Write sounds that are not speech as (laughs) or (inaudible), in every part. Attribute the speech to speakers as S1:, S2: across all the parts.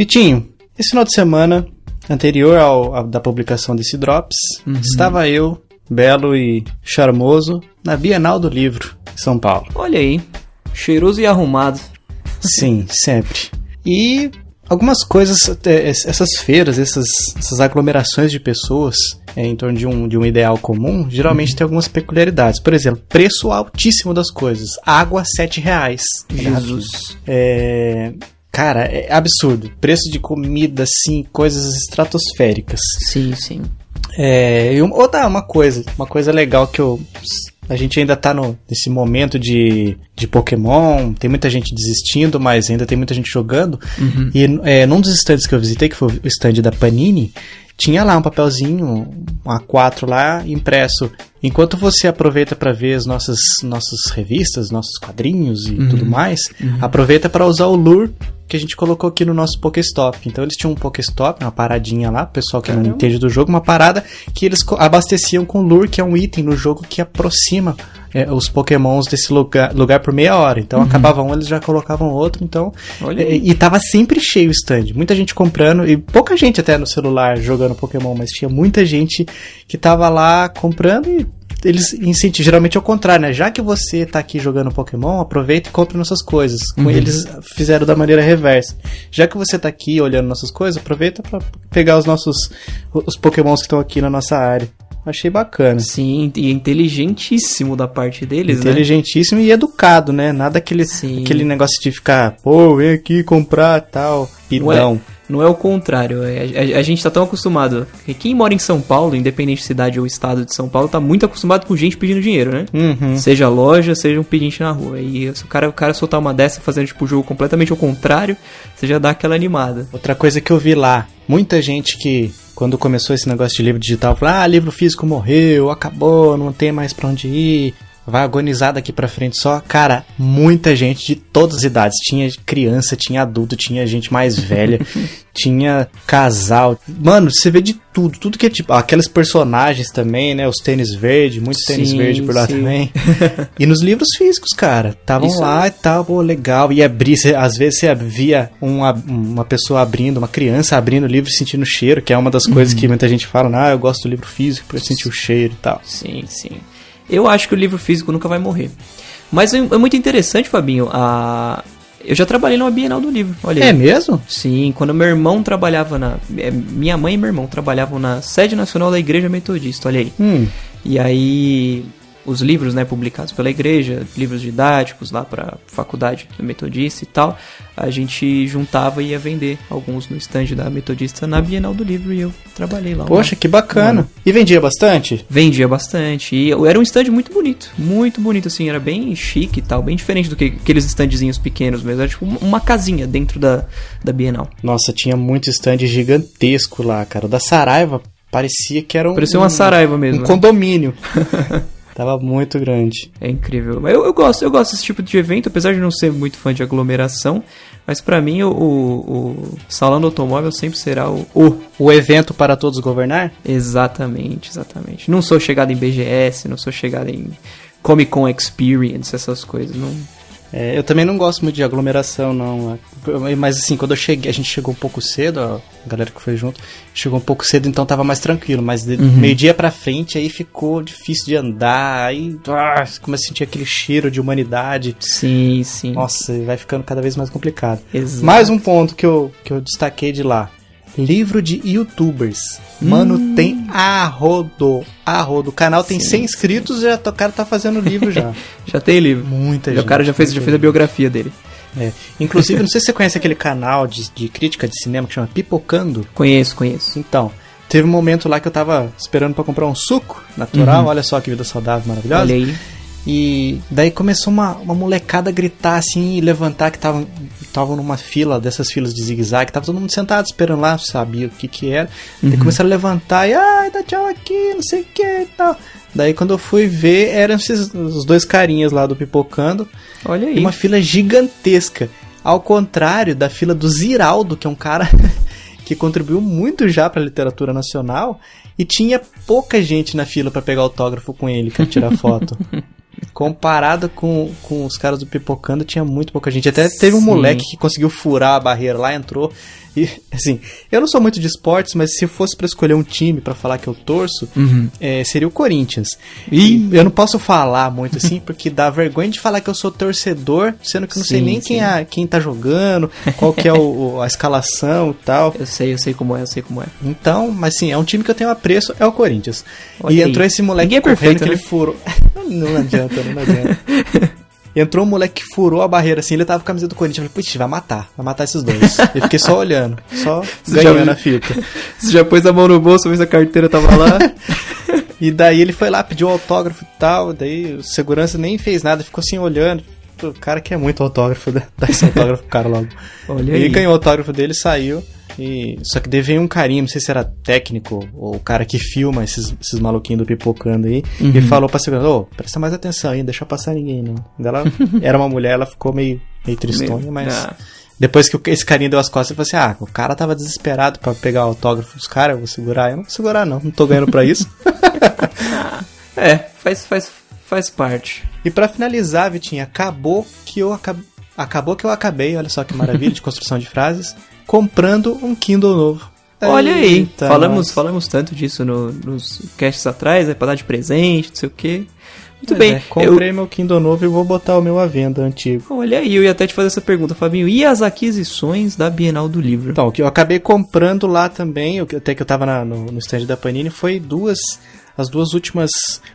S1: Vitinho, esse final de semana, anterior ao, ao da publicação desse Drops,
S2: Uhum.
S1: estava eu, belo e charmoso, na Bienal do Livro, em São Paulo.
S2: Olha aí, cheiroso e arrumado. (laughs)
S1: Sim, sempre. E algumas coisas, é, essas feiras, essas, essas aglomerações de pessoas é, em torno de um, de um ideal comum, geralmente tem algumas peculiaridades. Por exemplo, preço altíssimo das coisas. Água, 7 reais.
S2: Jesus.
S1: É, cara, é absurdo. Preço de comida, assim, coisas estratosféricas.
S2: Sim, sim.
S1: É, um- outra uma coisa, uma coisa legal que eu. A gente ainda tá no, nesse momento de, de Pokémon, tem muita gente desistindo, mas ainda tem muita gente jogando. E é, num dos stands que eu visitei, que foi o stand da Panini, tinha lá um papelzinho, um A4 lá, impresso. Enquanto você aproveita para ver as nossas, nossas revistas, nossos quadrinhos e tudo mais, aproveita para usar o lure que a gente colocou aqui no nosso Pokéstop. Então eles tinham um Pokéstop, uma paradinha lá, pessoal que não
S2: Caramba.
S1: entende do jogo, uma parada que eles abasteciam com lure, que é um item no jogo que aproxima é, os Pokémons desse lugar, lugar por meia hora. Então acabava um, eles já colocavam outro, então. É, e tava sempre cheio o stand. Muita gente comprando, e pouca gente até no celular jogando Pokémon, mas tinha muita gente que tava lá comprando e eles incentivam, geralmente é o contrário, né? Já que você tá aqui jogando Pokémon, aproveita e compre nossas coisas. Com eles fizeram da maneira reversa. Já que você tá aqui olhando nossas coisas, aproveita pra pegar os nossos os Pokémons que estão aqui na nossa área. Achei bacana.
S2: Sim, e inteligentíssimo da parte deles, né?
S1: Inteligentíssimo e educado, né? Nada aquele,
S2: Sim.
S1: aquele negócio de ficar, pô, vem aqui comprar tal.
S2: Não é, não é o contrário. é- A, a gente tá tão acostumado. que Quem mora em São Paulo, independente de cidade ou estado de São Paulo, tá muito acostumado com gente pedindo dinheiro, né?
S1: Uhum.
S2: Seja loja, seja um pedinte na rua. E se o cara, o cara soltar uma dessa fazendo tipo o jogo completamente ao contrário, você já dá aquela animada.
S1: Outra coisa que eu vi lá, muita gente que, quando começou esse negócio de livro digital, falou: ah, livro físico morreu, acabou, não tem mais pra onde ir, vai agonizar daqui pra frente só. Cara, muita gente de todas as idades. Tinha criança, tinha adulto, tinha gente mais velha, (laughs) tinha casal. Mano, você vê de tudo, tudo que é tipo. Aqueles personagens também, né? Os tênis verde, muito tênis
S2: Sim,
S1: verde por lá
S2: sim.
S1: também. (laughs) e nos livros físicos, cara. Estavam lá e tal, pô, legal. E abrir, cê- às vezes você via uma, uma pessoa abrindo, uma criança abrindo o livro e sentindo o cheiro, que é uma das coisas que muita gente fala, ah, eu gosto do livro físico porque eu senti o cheiro e tal.
S2: Sim, sim. Eu acho que o livro físico nunca vai morrer. Mas é é muito interessante, Fabinho. A... Eu já trabalhei numa Bienal do Livro. Olha aí.
S1: É mesmo?
S2: Sim, quando meu irmão trabalhava na. é, Minha mãe e meu irmão trabalhavam na sede nacional da Igreja Metodista, olha aí.
S1: Hum,
S2: E aí, os livros, né, publicados pela igreja, livros didáticos lá pra faculdade da Metodista e tal, a gente juntava e ia vender alguns no stand da Metodista na Bienal do Livro e eu trabalhei lá.
S1: poxa, que bacana. E vendia bastante?
S2: Vendia bastante. E era um stand muito bonito. Muito bonito, assim. Era bem chique e tal. Bem diferente do que aqueles standzinhos pequenos mesmo. Era tipo uma- casinha dentro da, da Bienal.
S1: Nossa, tinha muito stand gigantesco lá, cara. O da Saraiva parecia que era um.
S2: Parecia uma Saraiva mesmo.
S1: Um
S2: né?
S1: condomínio. (laughs) Tava muito grande.
S2: É incrível. Mas eu, eu gosto, eu gosto desse tipo de evento, apesar de não ser muito fã de aglomeração. Mas pra mim, o, o, o salão do automóvel sempre será o, o.
S1: O evento para todos governar?
S2: Exatamente, exatamente. Não sou chegado em BGS, não sou chegado em Comic Con Experience, essas coisas. Não,
S1: É, eu também não gosto muito de aglomeração, não. Mas assim, quando eu cheguei, a gente chegou um pouco cedo, ó, a galera que foi junto, chegou um pouco cedo, então tava mais tranquilo. Mas de meio-dia pra frente, aí ficou difícil de andar, aí ah, começa a sentir aquele cheiro de humanidade.
S2: Sim, sim.
S1: Nossa, vai ficando cada vez mais complicado.
S2: Exato.
S1: Mais um ponto que eu, que eu destaquei de lá. Livro de youtubers. Mano, tem a rodo. A rodo. O canal tem
S2: Sim,
S1: 100 inscritos e já, o cara tá fazendo livro já. (laughs)
S2: Já tem livro.
S1: Muita
S2: o
S1: gente.
S2: cara já fez, já fez a biografia dele.
S1: é. Inclusive, não sei se você conhece aquele canal de, de crítica de cinema que chama Pipocando.
S2: Conheço, conheço.
S1: Então, teve um momento lá que eu tava esperando pra comprar um suco natural. Olha só que vida saudável, maravilhosa.
S2: Olha aí.
S1: E daí começou uma, uma molecada a gritar assim e levantar que tava estavam numa fila, dessas filas de zigue-zague, tava todo mundo sentado esperando lá, sabia o que que era. Daí começaram a levantar e, ai, dá tchau aqui, não sei o que e tal. Daí quando eu fui ver, eram esses, os dois carinhas lá do Pipocando
S2: Olha aí.
S1: uma fila gigantesca. Ao contrário da fila do Ziraldo, que é um cara (laughs) que contribuiu muito já pra literatura nacional, e tinha pouca gente na fila pra pegar autógrafo com ele, pra tirar foto. (laughs) Comparado com, com os caras do Pipocando, tinha muito pouca gente. Até teve um
S2: Sim.
S1: moleque que conseguiu furar a barreira lá, entrou. E, (laughs) assim, eu não sou muito de esportes, mas se fosse para escolher um time para falar que eu torço,
S2: Uhum.
S1: é, seria o Corinthians. E eu não posso falar muito assim, (laughs) porque dá vergonha de falar que eu sou torcedor, sendo que eu não sei
S2: Sim,
S1: nem quem, é, quem tá jogando, qual que é o- a escalação e tal. (laughs)
S2: Eu sei, eu sei como é, eu sei como é.
S1: Então, mas sim, é um time que eu tenho apreço, é o Corinthians. E entrou esse moleque
S2: Ninguém é perfeito,
S1: que
S2: né?
S1: ele furou. Não adianta, não adianta. (laughs) Entrou um moleque que furou a barreira assim, ele tava com a camisa do Corinthians. Eu falei, putz, vai matar, vai matar esses dois. (laughs) Eu fiquei só olhando, só
S2: Você já
S1: ganhando
S2: viu?
S1: a fita. (laughs)
S2: Você já pôs a mão no bolso, ver se a carteira tava lá?
S1: E daí ele foi lá, pediu autógrafo e tal, daí o segurança nem fez nada, ficou assim olhando. O cara quer muito autógrafo, dá dá esse autógrafo pro cara logo. (laughs)
S2: Olha
S1: Ele
S2: aí.
S1: ganhou o autógrafo dele, saiu. E... Só que veio um carinho, não sei se era técnico ou o cara que filma esses, esses maluquinhos do pipocando aí.
S2: Uhum.
S1: E falou pra segurança, ô, presta mais atenção aí, não deixa passar ninguém não. Ela (laughs) era uma mulher, ela ficou meio, meio tristonha, mas...
S2: Ah.
S1: Depois que esse carinha deu as costas, ele falou assim, ah, o cara tava desesperado pra pegar o autógrafo dos caras, eu vou segurar. Eu não vou segurar não, não tô ganhando pra isso. (laughs)
S2: É, faz, faz, faz parte.
S1: E pra finalizar, Vitinho, acabou que eu acabei. Acabou que eu acabei, olha só que maravilha de (laughs) construção de frases, comprando um Kindle novo.
S2: Olha aí,
S1: Eita,
S2: falamos,
S1: nós.
S2: falamos tanto disso no- nos casts atrás, é pra dar de presente, não sei o quê. Muito bem.
S1: é, comprei meu Kindle novo e vou botar o meu à venda antigo.
S2: Eu, olha aí, eu ia até te fazer essa pergunta, Fabinho. E as aquisições da Bienal do Livro?
S1: Então, o que eu acabei comprando lá também, eu- até que eu tava na- no, no stand da Panini, foi duas. As duas últimas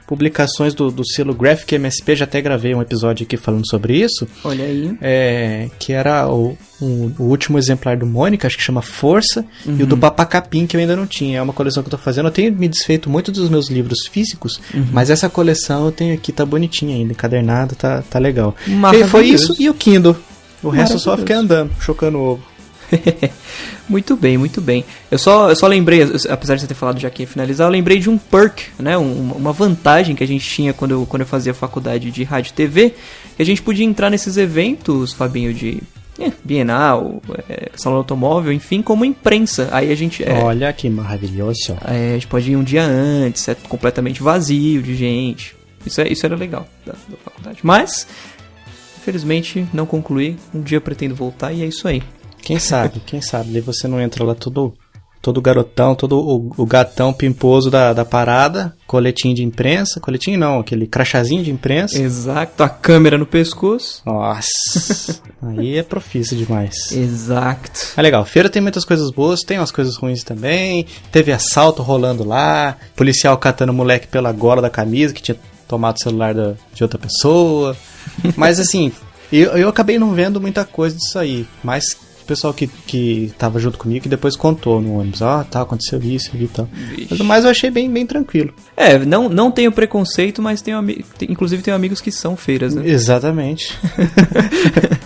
S1: publicações do, do selo Graphic MSP, já até gravei um episódio aqui falando sobre isso.
S2: Olha aí.
S1: é, que era o, o, o último exemplar do Mônica, acho que chama Força, e
S2: Uhum.
S1: o do Papacapim, que eu ainda não tinha. É uma coleção que eu tô fazendo. Eu tenho me desfeito muito dos meus livros físicos,
S2: Uhum.
S1: mas essa coleção eu tenho aqui, tá bonitinha ainda, encadernada, tá, tá legal. E foi isso e o Kindle. O resto só fiquei andando, chocando o ovo. (laughs)
S2: Muito bem, muito bem. Eu só, eu só lembrei, apesar de você ter falado já que ia finalizar, eu lembrei de um perk, né? um- uma vantagem que a gente tinha quando eu, quando eu fazia faculdade de rádio e TV, que a gente podia entrar nesses eventos, Fabinho, de é, Bienal, é, Salão Automóvel, enfim, como imprensa. Aí a gente. é,
S1: Olha que maravilhoso.
S2: é, a gente pode ir um dia antes, é completamente vazio de gente. Isso, é, isso era legal da, da faculdade. Mas, infelizmente, não concluí. Um dia eu pretendo voltar e é isso aí.
S1: Quem sabe, quem sabe, daí você não entra lá todo, todo garotão, todo o, o gatão pimposo da, da parada, coletinho de imprensa, coletinho não, aquele crachazinho de imprensa.
S2: Exato, a câmera no pescoço.
S1: Nossa, (laughs) aí é profício demais.
S2: Exato.
S1: É legal, feira tem muitas coisas boas, tem umas coisas ruins também. Teve assalto rolando lá, policial catando moleque pela gola da camisa que tinha tomado o celular da- de outra pessoa. Mas assim, eu, eu acabei não vendo muita coisa disso aí. Mas o pessoal que, que tava junto comigo que depois contou no ônibus: Ó, tá, aconteceu isso e tal. Mas, mas eu achei bem, bem tranquilo.
S2: É, não, não tenho preconceito, mas tenho tem- inclusive tenho amigos que são feiras, né?
S1: Exatamente. (laughs)